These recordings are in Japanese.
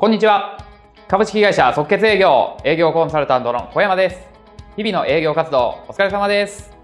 こんにちは。株式会社即決営業営業コンサルタントの小山です。日々の営業活動お疲れ様です。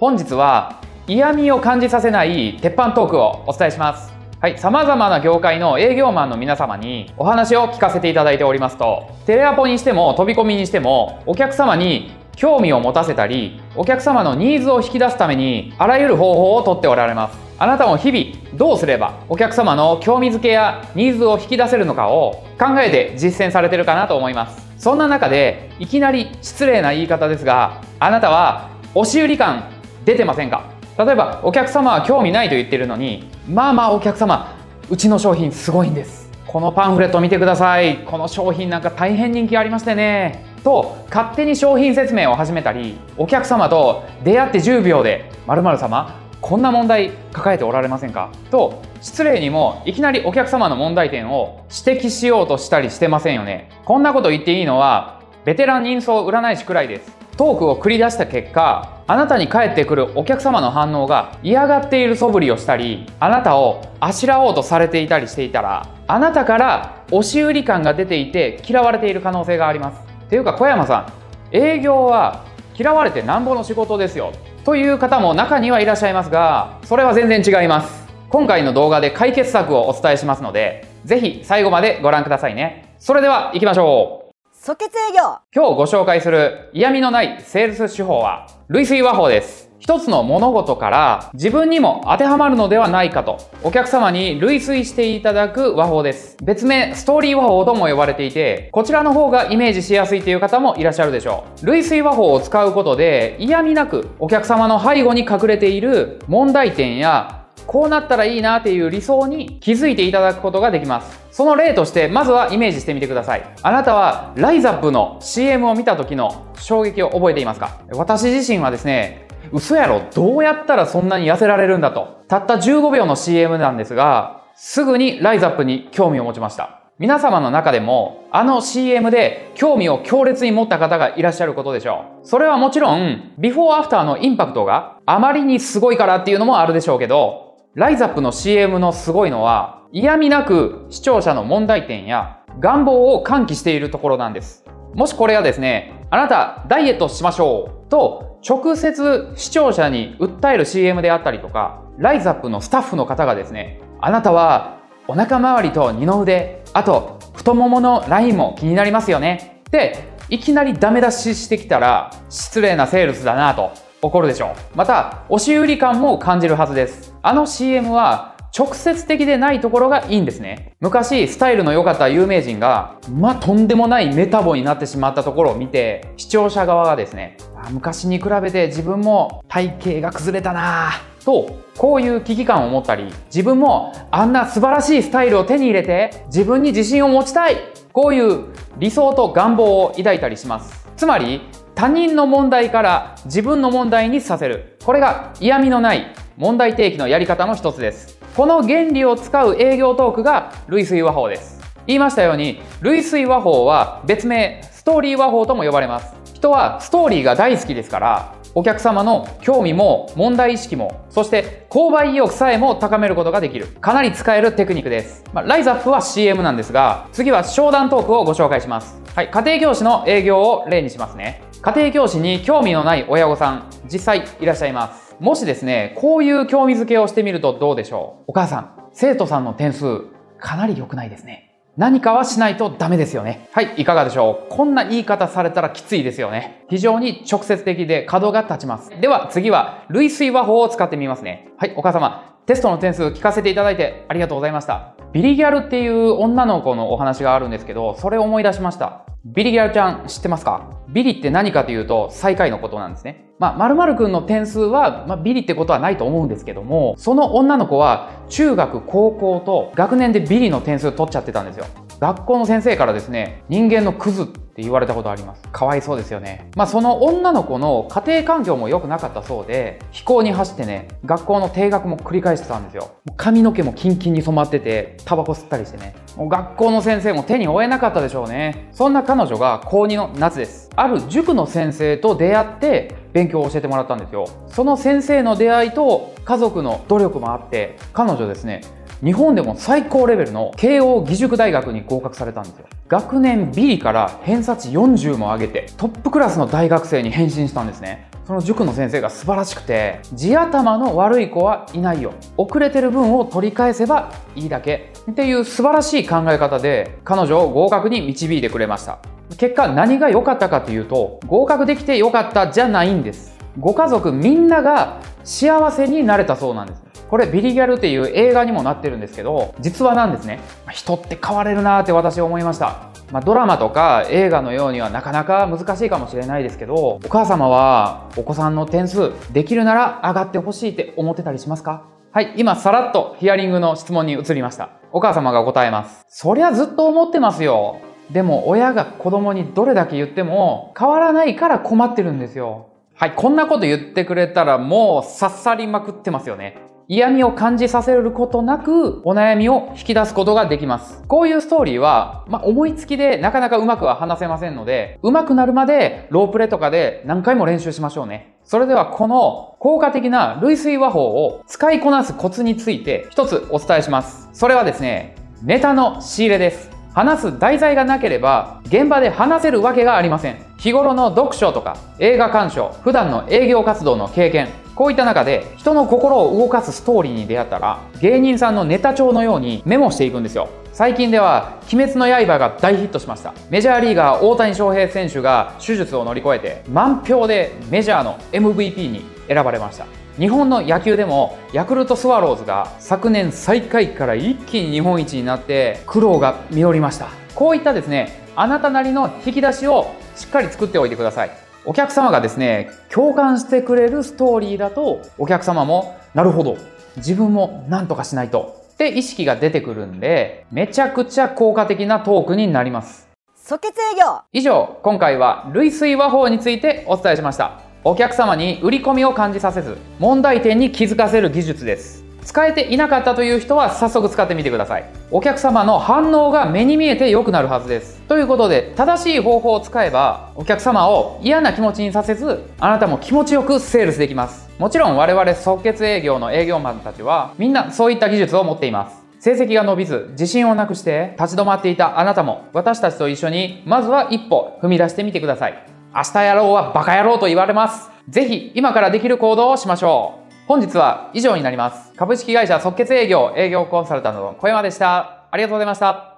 本日は嫌味を感じさせない鉄板トークをお伝えします。はい、様々な業界の営業マンの皆様にお話を聞かせていただいておりますと、テレアポにしても飛び込みにしてもお客様に興味を持たせたり、お客様のニーズを引き出すためにあらゆる方法をとっておられます。あなたも日々どうすればお客様の興味づけやニーズを引き出せるのかを考えて実践されてるかなと思います。そんな中でいきなり失礼な言い方ですがあなたは押し売り感出てませんか？例えばお客様は興味ないと言ってるのにまあまあお客様うちの商品すごいんです。このパンフレット見てください。この商品なんか大変人気ありましてね。と勝手に商品説明を始めたりお客様と出会って10秒で〇〇様こんな問題抱えておられませんか？と失礼にもいきなりお客様の問題点を指摘しようとしたりしてませんよね。こんなこと言っていいのはベテラン人相占い師くらいです。トークを繰り出した結果あなたに返ってくるお客様の反応が嫌がっている素振りをしたりあなたをあしらおうとされていたりしていたらあなたから押し売り感が出ていて嫌われている可能性があります。ていうか小山さん営業は嫌われてなんぼの仕事ですよ。という方も中にはいらっしゃいますがそれは全然違います。今回の動画で解決策をお伝えしますのでぜひ最後までご覧くださいね。それでは行きましょう。即決営業。今日ご紹介する嫌味のないセールス手法は類推和法です。一つの物事から自分にも当てはまるのではないかとお客様に類推していただく和法です。別名ストーリー和法とも呼ばれていてこちらの方がイメージしやすいという方もいらっしゃるでしょう。類推和法を使うことで嫌味なくお客様の背後に隠れている問題点やこうなったらいいなっていう理想に気づいていただくことができますその例としてまずはイメージしてみてくださいあなたはライザップの CM を見た時の衝撃を覚えていますか？私自身はですね嘘やろどうやったらそんなに痩せられるんだと。たった15秒の CM なんですが、すぐにライズアップに興味を持ちました。皆様の中でも、あの CM で興味を強烈に持った方がいらっしゃることでしょう。それはもちろん、ビフォーアフターのインパクトがあまりにすごいからっていうのもあるでしょうけど、ライズアップの CM のすごいのは、嫌味なく視聴者の問題点や願望を喚起しているところなんです。もしこれはですね、あなたダイエットしましょうと直接視聴者に訴える CM であったりとか、ライズアップのスタッフの方がですね、あなたはお腹周りと二の腕、あと太もものラインも気になりますよねっていきなりダメ出ししてきたら失礼なセールスだなと怒るでしょう。また、押し売り感も感じるはずです。あの CM は直接的でないところがいいんですね。昔、スタイルの良かった有名人が、まあ、とんでもないメタボになってしまったところを見て、視聴者側がですね、昔に比べて自分も体型が崩れたなと、こういう危機感を持ったり、自分もあんな素晴らしいスタイルを手に入れて、自分に自信を持ちたいこういう理想と願望を抱いたりします。つまり、他人の問題から自分の問題にさせる。これが嫌味のない問題提起のやり方の一つです。この原理を使う営業トークが類推和法です。言いましたように、類推和法は別名ストーリー和法とも呼ばれます。人はストーリーが大好きですから、お客様の興味も問題意識も、そして購買意欲さえも高めることができる。かなり使えるテクニックです。まあ、ライズアップは CM なんですが、次は商談トークをご紹介します。はい、家庭教師の営業を例にしますね。家庭教師に興味のない親御さん、実際いらっしゃいます。もしですね、こういう興味づけをしてみるとどうでしょう？お母さん、生徒さんの点数、かなり良くないですね。何かはしないとダメですよね。はい、いかがでしょう？こんな言い方されたらきついですよね。非常に直接的で角が立ちます。では次は、類推和法を使ってみますね。はい、お母様、テストの点数聞かせていただいてありがとうございました。ビリギャルっていう女の子のお話があるんですけど、それを思い出しました。ビリギャルちゃん知ってますか？ビリって何かというと最下位のことなんですね。まあ、〇〇くんの点数は、まあ、ビリってことはないと思うんですけども、その女の子は中学、高校と学年でビリの点数取っちゃってたんですよ。学校の先生からですね、人間のクズっって言われたことあります。かわいそうですよね。まあその女の子の家庭環境も良くなかったそうで、飛行に走ってね、学校の定額も繰り返してたんですよ。髪の毛もキンキンに染まってて、タバコ吸ったりしてね。もう学校の先生も手に負えなかったでしょうね。そんな彼女が高2の夏です。ある塾の先生と出会って勉強を教えてもらったんですよ。その先生の出会いと家族の努力もあって、彼女ですね、日本でも最高レベルの慶応義塾大学に合格されたんですよ学年ビリから偏差値40も上げてトップクラスの大学生に変身したんですね。その塾の先生が素晴らしくて地頭の悪い子はいないよ。遅れてる分を取り返せばいいだけっていう素晴らしい考え方で彼女を合格に導いてくれました。結果何が良かったかというと合格できて良かったじゃないんです。ご家族みんなが幸せになれたそうなんです。これビリギャルっていう映画にもなってるんですけど実話なんですね。人って変われるなって私は思いました。まあ、ドラマとか映画のようにはなかなか難しいかもしれないですけどお母様はお子さんの点数できるなら上がってほしいって思ってたりしますか？はい今さらっとヒアリングの質問に移りました。お母様が答えます。そりゃずっと思ってますよ。でも親が子供にどれだけ言っても変わらないから困ってるんですよ。はい、こんなこと言ってくれたらもう刺さりまくってますよね。嫌味を感じさせることなくお悩みを引き出すことができます。こういうストーリーは、まあ、思いつきでなかなかうまくは話せませんので、うまくなるまでロープレとかで何回も練習しましょうね。それではこの効果的な類推和法を使いこなすコツについて一つお伝えします。それはですね、ネタの仕入れです。話す題材がなければ現場で話せるわけがありません。日頃の読書とか映画鑑賞、普段の営業活動の経験、こういった中で人の心を動かすストーリーに出会ったら芸人さんのネタ帳のようにメモしていくんですよ。最近では「鬼滅の刃」が大ヒットしました。メジャーリーガー大谷翔平選手が手術を乗り越えて満票でメジャーの MVP に選ばれました。日本の野球でもヤクルトスワローズが昨年最下位から一気に日本一になって苦労が実りました。こういったですねあなたなりの引き出しをしっかり作っておいてください。お客様がですね、共感してくれるストーリーだと、お客様も、なるほど、自分も何とかしないと、って意識が出てくるんで、めちゃくちゃ効果的なトークになります。即決営業以上、今回は類推和法についてお伝えしました。お客様に売り込みを感じさせず、問題点に気づかせる技術です。使えていなかったという人は早速使ってみてください。お客様の反応が目に見えて良くなるはずです。ということで正しい方法を使えばお客様を嫌な気持ちにさせずあなたも気持ちよくセールスできます。もちろん我々即決営業の営業マンたちはみんなそういった技術を持っています。成績が伸びず自信をなくして立ち止まっていたあなたも私たちと一緒にまずは一歩踏み出してみてください。明日やろうはバカ野郎と言われます。ぜひ今からできる行動をしましょう。本日は以上になります。株式会社即決営業営業コンサルタントの小山でした。ありがとうございました。